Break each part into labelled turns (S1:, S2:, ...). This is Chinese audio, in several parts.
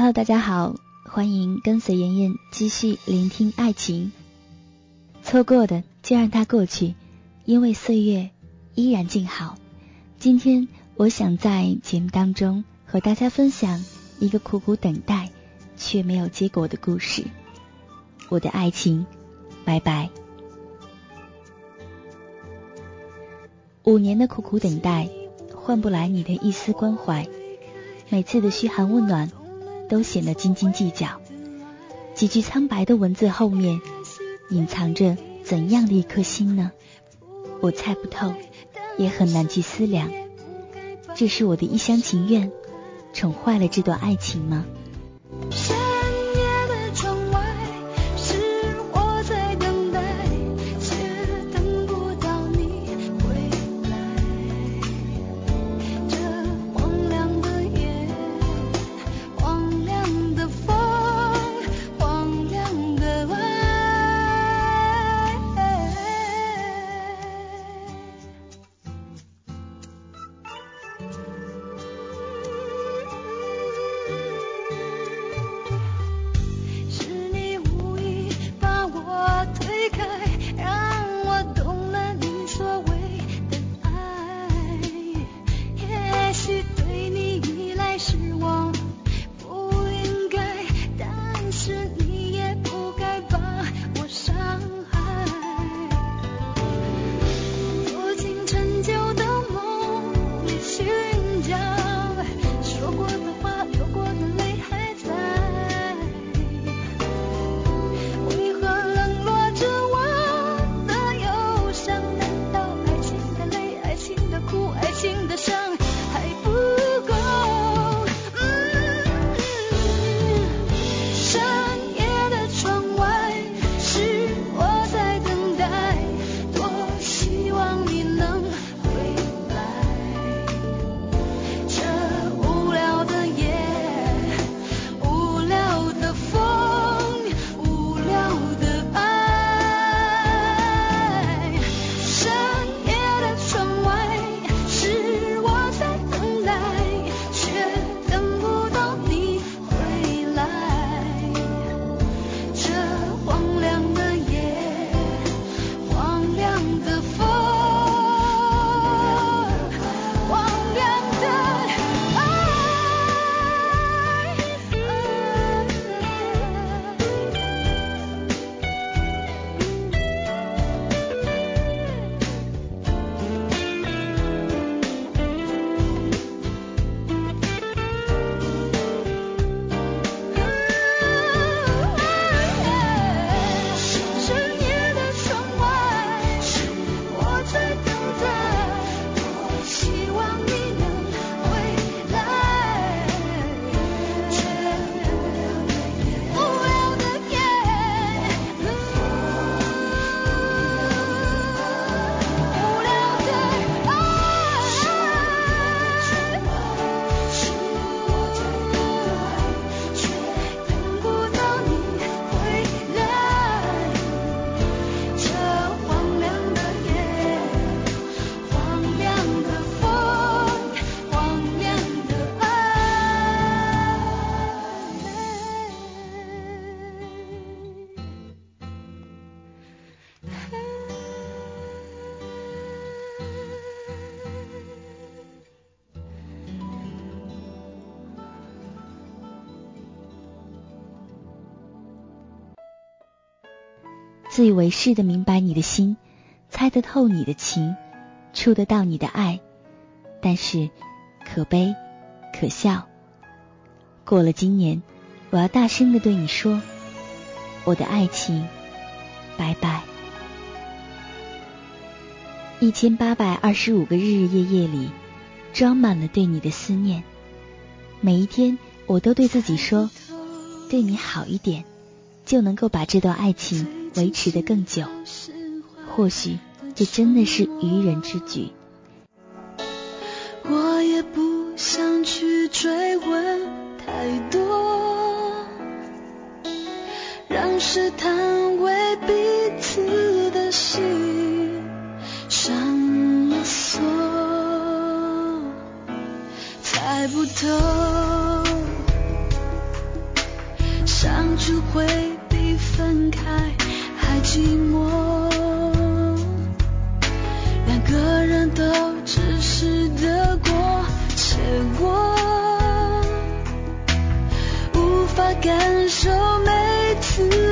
S1: Hello，大家好，欢迎跟随妍妍继续聆听爱情。错过的就让它过去，因为岁月依然静好。今天我想在节目当中和大家分享。一个苦苦等待却没有结果的故事，我的爱情，拜拜。五年的苦苦等待，换不来你的一丝关怀，每次的嘘寒问暖，都显得斤斤计较。几句苍白的文字后面，隐藏着怎样的一颗心呢？我猜不透，也很难去思量。这是我的一厢情愿。宠坏了这段爱情吗？自以为是的明白你的心，猜得透你的情，触得到你的爱，但是可悲可笑。过了今年，我要大声的对你说，我的爱情，拜拜。一千八百二十五个日日夜夜里，
S2: 装满了对你的思念。每一天，我都对自己说，对你好一点，就能够把这段爱情维持得更久。或许，这真的是愚人之举。
S1: 感受每次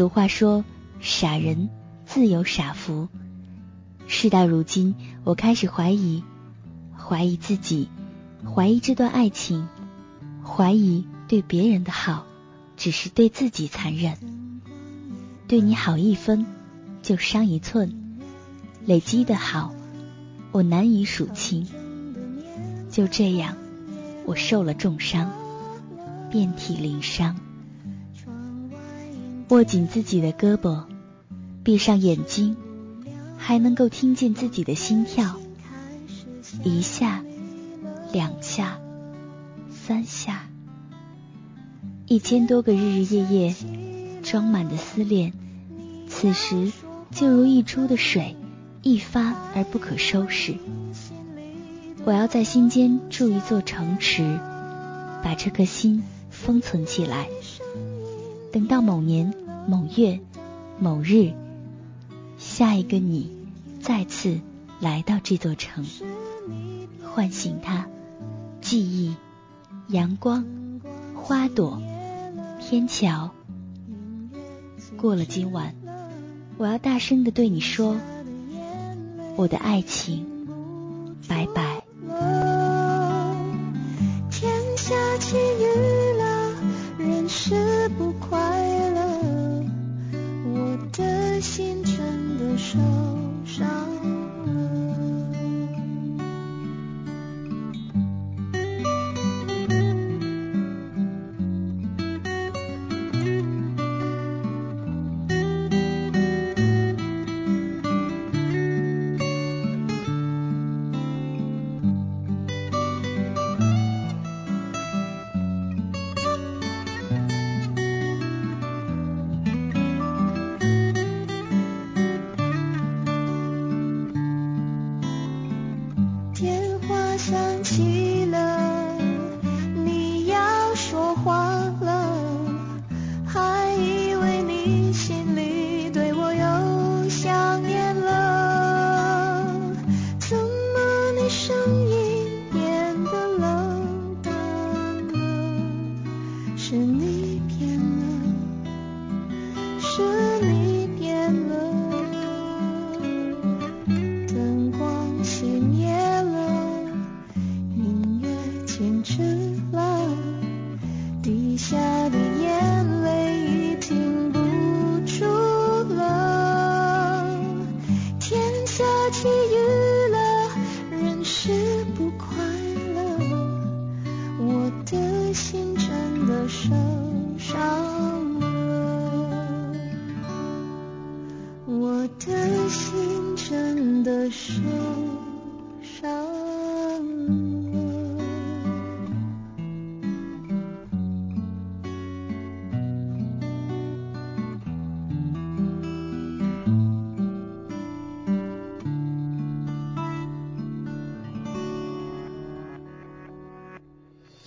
S2: 俗话说：“傻人自有傻福。”事到如今，我开始怀疑，怀疑自己，怀疑这段爱情，怀疑对别人的好只是对自己残忍。对你好一分，就伤一寸，累积的好，我难以数清。就这样，我受了重伤，遍体鳞伤。握紧自己的胳膊，闭上眼睛，还能够听见自己的心跳，一下，两下，三下，一千多个日日夜夜装满的思念，此时就如溢出的水，一发而不可收拾。我要在心间筑一座城池，把这颗心封存起来。等到某年某月某日，下一个你再次来到这座城，唤醒它，记忆、阳光、花朵、天桥。过了今晚，我要大声的对你说，我的爱情，拜拜。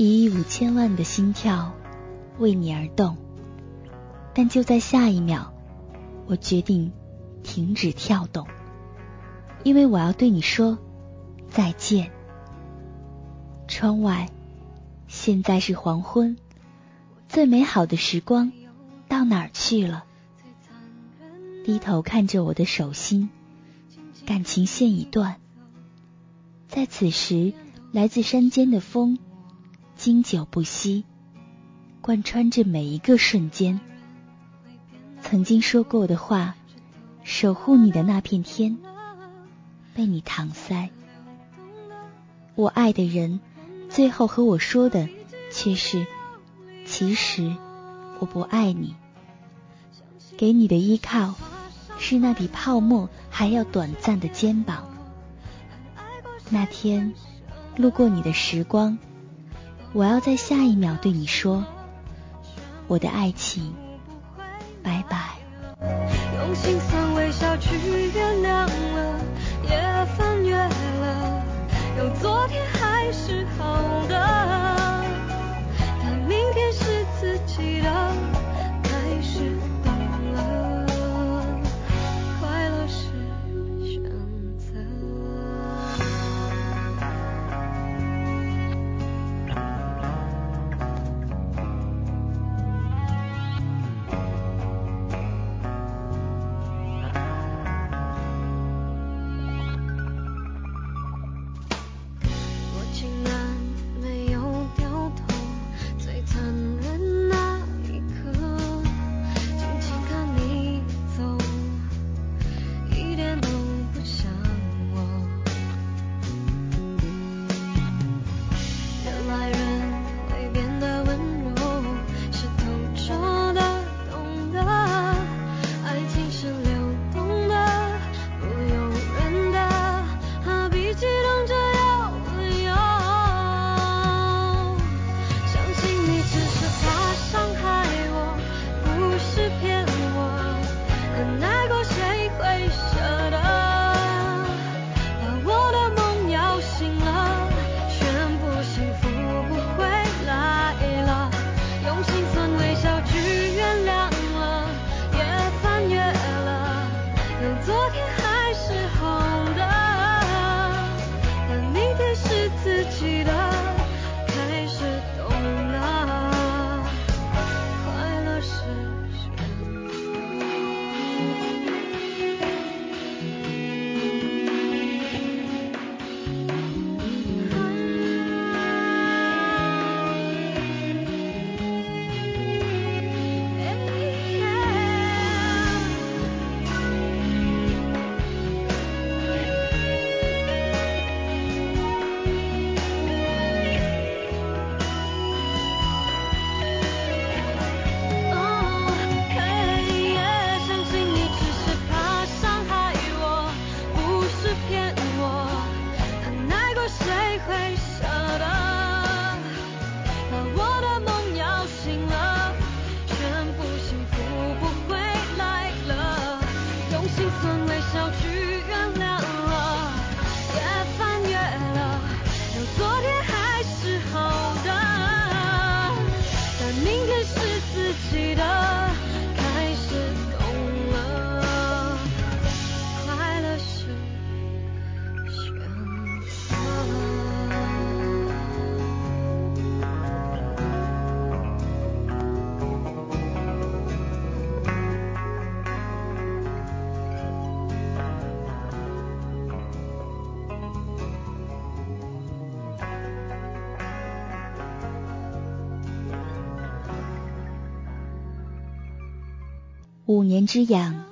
S1: 以五千万的心跳为你而动，但就在下一秒，我决定停止跳动，因为我要对你说再见。窗外现在是黄昏，最美好的时光到哪儿去了？低头看着我的手心，感情线已断。在此时，来自山间的风，经久不息，贯穿着每一个瞬间。曾经说过的话，守护你的那片天，被你搪塞。我爱的人，最后和我说的，却是：其实我不爱你。给你的依靠。是那比泡沫还要短暂的肩膀。那天路过你的时光，我要在下一秒对你说：我的爱情，拜拜。五年之痒，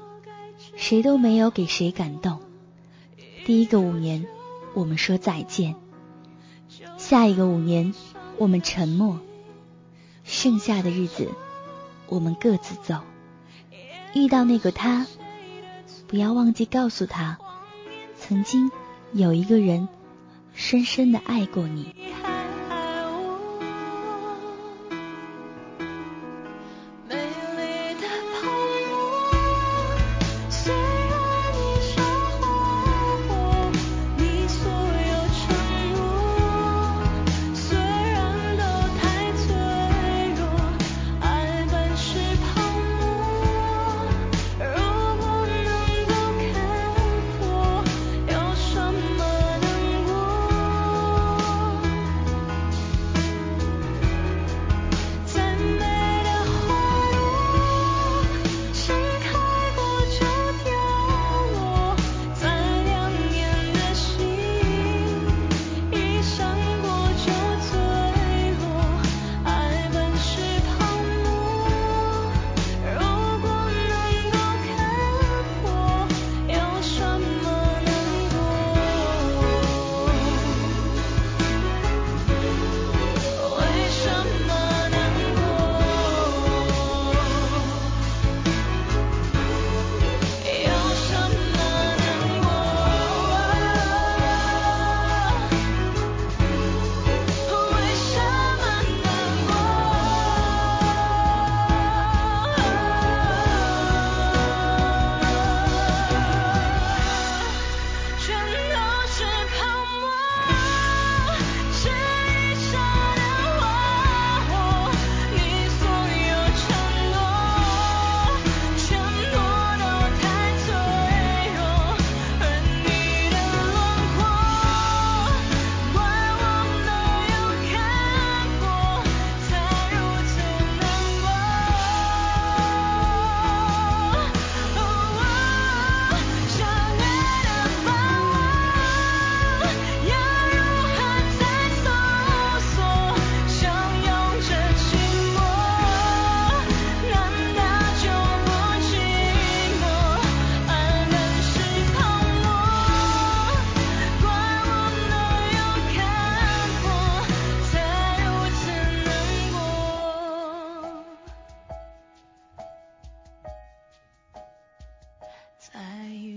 S1: 谁都没有给谁感动。第一个五年，我们说再见；下一个五年，我们沉默。剩下的日子，我们各自走。遇到那个他，不要忘记告诉他，曾经有一个人深深的爱过你。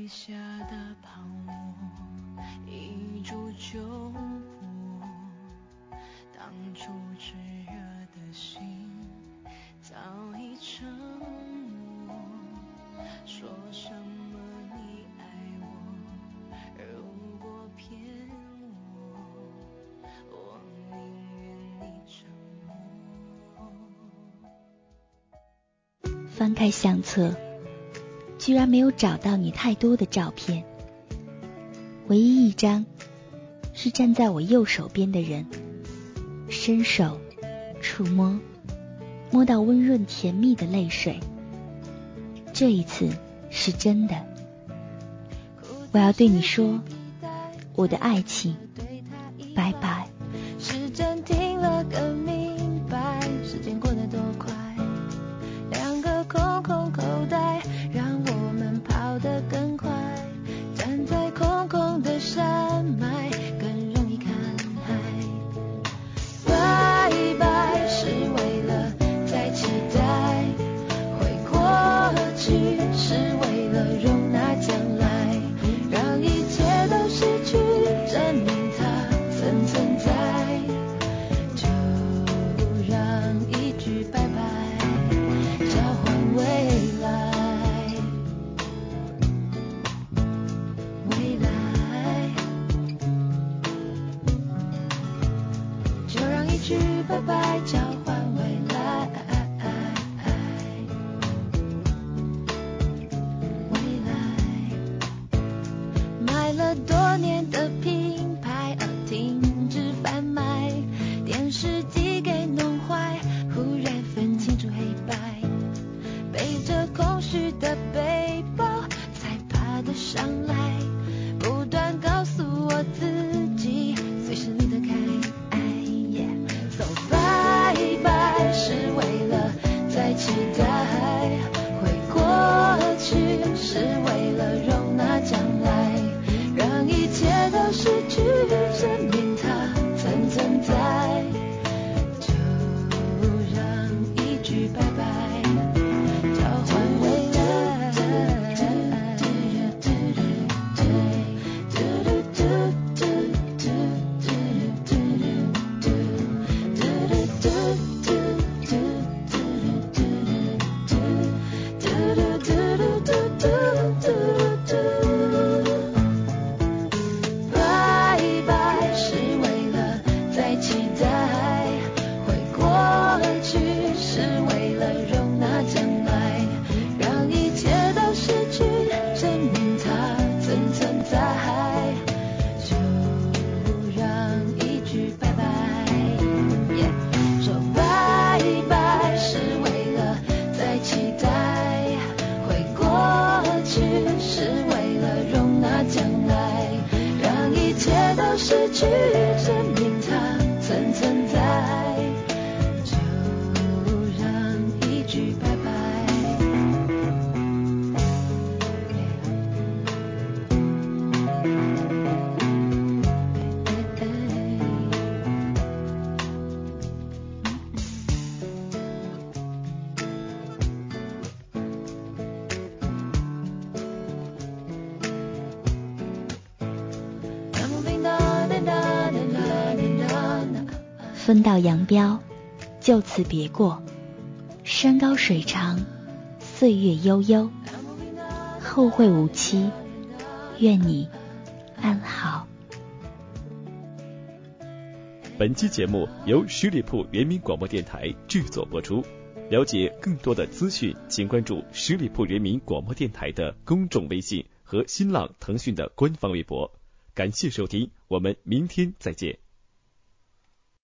S1: 下的泡沫，一触就破。当初炽热的心，早已沉默。说什么你爱我，如果骗我，我宁愿你沉默。翻开相册。居然没有找到你太多的照片，唯一一张是站在我右手边的人，伸手触摸，摸到温润甜蜜的泪水。这一次是真的，我要对你说，我的爱情，分道扬镳，就此别过。山高水长，岁月悠悠，后会无期。愿你安好。
S3: 本期节目由十里铺人民广播电台制作播出。了解更多的资讯，请关注十里铺人民广播电台的公众微信和新浪、腾讯的官方微博。感谢收听，我们明天再见。